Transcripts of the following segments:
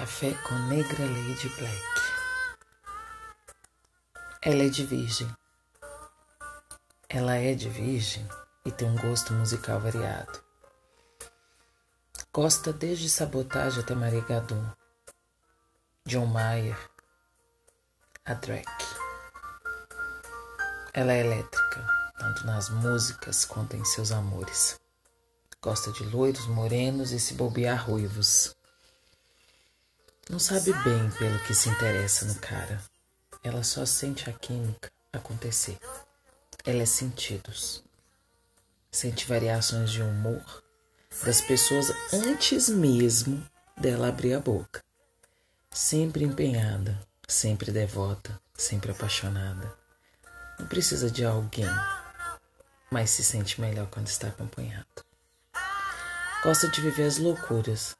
Café com Negra Lady Black. Ela é de virgem. Ela é de virgem e tem um gosto musical variado. Gosta desde sabotagem até Maria Gadu, John Mayer, a Drake. Ela é elétrica, tanto nas músicas quanto em seus amores. Gosta de loiros, morenos e se bobear ruivos. Não sabe bem pelo que se interessa no cara. Ela só sente a química acontecer. Ela é sentidos. Sente variações de humor das pessoas antes mesmo dela abrir a boca. Sempre empenhada, sempre devota, sempre apaixonada. Não precisa de alguém, mas se sente melhor quando está acompanhado. Gosta de viver as loucuras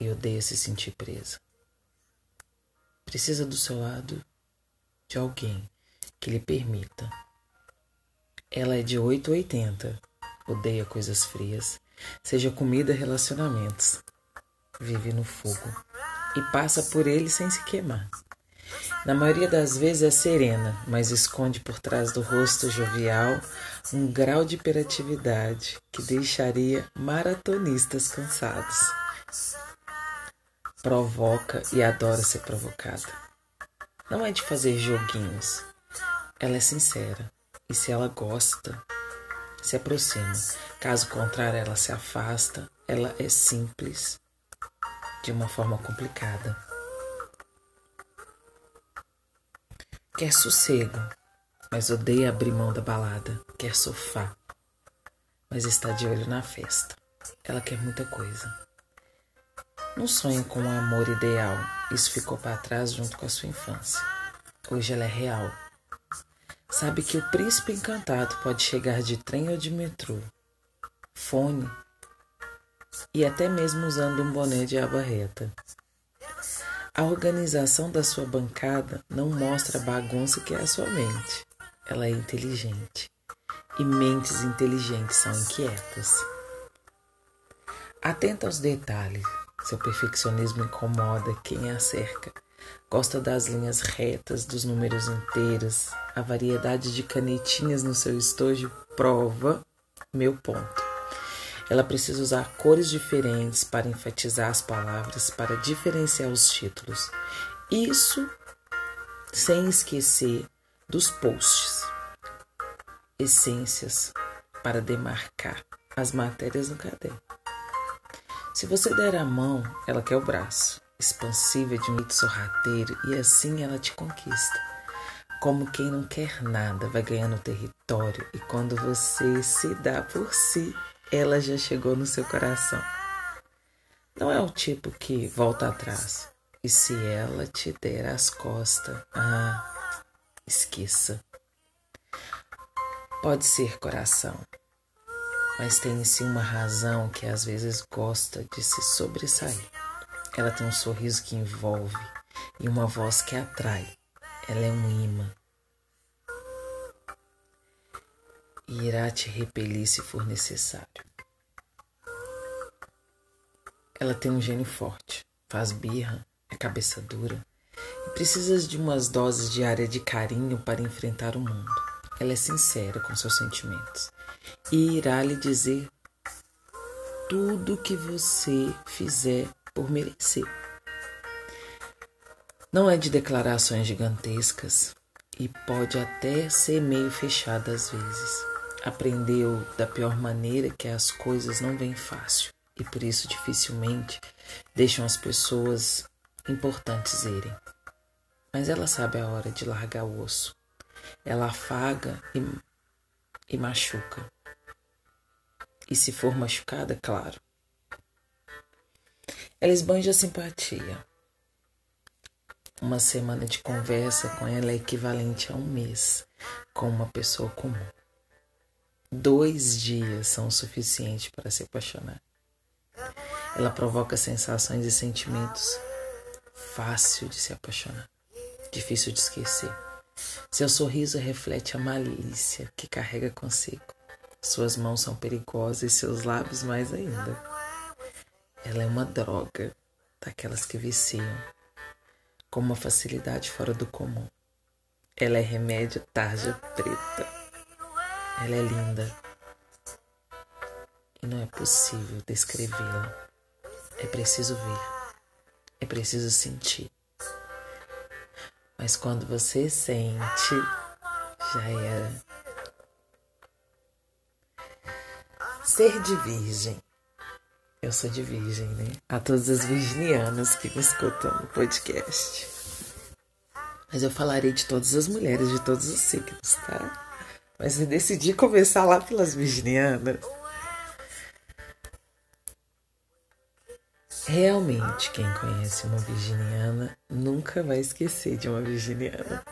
e odeia se sentir presa precisa do seu lado de alguém que lhe permita. Ela é de 8 a 80, odeia coisas frias, seja comida, relacionamentos. Vive no fogo e passa por ele sem se queimar. Na maioria das vezes é serena, mas esconde por trás do rosto jovial um grau de hiperatividade que deixaria maratonistas cansados provoca e adora ser provocada. Não é de fazer joguinhos. Ela é sincera e se ela gosta, se aproxima. Caso contrário, ela se afasta. Ela é simples de uma forma complicada. Quer sossego, mas odeia abrir mão da balada. Quer sofá, mas está de olho na festa. Ela quer muita coisa. Não sonha com um amor ideal. Isso ficou para trás junto com a sua infância. Hoje ela é real. Sabe que o príncipe encantado pode chegar de trem ou de metrô, fone e até mesmo usando um boné de aba reta. A organização da sua bancada não mostra a bagunça que é a sua mente. Ela é inteligente. E mentes inteligentes são inquietas. Atenta aos detalhes. Seu perfeccionismo incomoda quem a cerca. Gosta das linhas retas, dos números inteiros. A variedade de canetinhas no seu estojo prova meu ponto. Ela precisa usar cores diferentes para enfatizar as palavras, para diferenciar os títulos. Isso sem esquecer dos posts, essências para demarcar as matérias no caderno. Se você der a mão, ela quer o braço. Expansiva de um jeito sorrateiro e assim ela te conquista. Como quem não quer nada, vai ganhando território e quando você se dá por si, ela já chegou no seu coração. Não é o tipo que volta atrás. E se ela te der as costas, ah, esqueça. Pode ser coração, mas tem em si uma razão que às vezes gosta de se sobressair. Ela tem um sorriso que envolve e uma voz que atrai. Ela é um imã. E irá te repelir se for necessário. Ela tem um gênio forte, faz birra, é cabeça dura e precisa de umas doses diárias de carinho para enfrentar o mundo. Ela é sincera com seus sentimentos e irá lhe dizer tudo que você fizer por merecer. Não é de declarações gigantescas e pode até ser meio fechada às vezes. Aprendeu da pior maneira que as coisas não vêm fácil e por isso dificilmente deixam as pessoas importantes irem. Mas ela sabe a hora de largar o osso. Ela afaga e, e machuca e se for machucada, claro. Ela esbanja simpatia. Uma semana de conversa com ela é equivalente a um mês com uma pessoa comum. Dois dias são o suficiente para se apaixonar. Ela provoca sensações e sentimentos fácil de se apaixonar, difícil de esquecer. Seu sorriso reflete a malícia que carrega consigo. Suas mãos são perigosas e seus lábios mais ainda. Ela é uma droga. daquelas que viciam, com uma facilidade fora do comum. Ela é remédio tarja preta. Ela é linda. E não é possível descrevê-la. É preciso ver. É preciso sentir. Mas quando você sente, já era. Ser de virgem. Eu sou de virgem, né? A todas as virginianas que me escutam no podcast. Mas eu falarei de todas as mulheres, de todos os signos, tá? Mas eu decidi começar lá pelas virginianas. Realmente, quem conhece uma virginiana nunca vai esquecer de uma virginiana.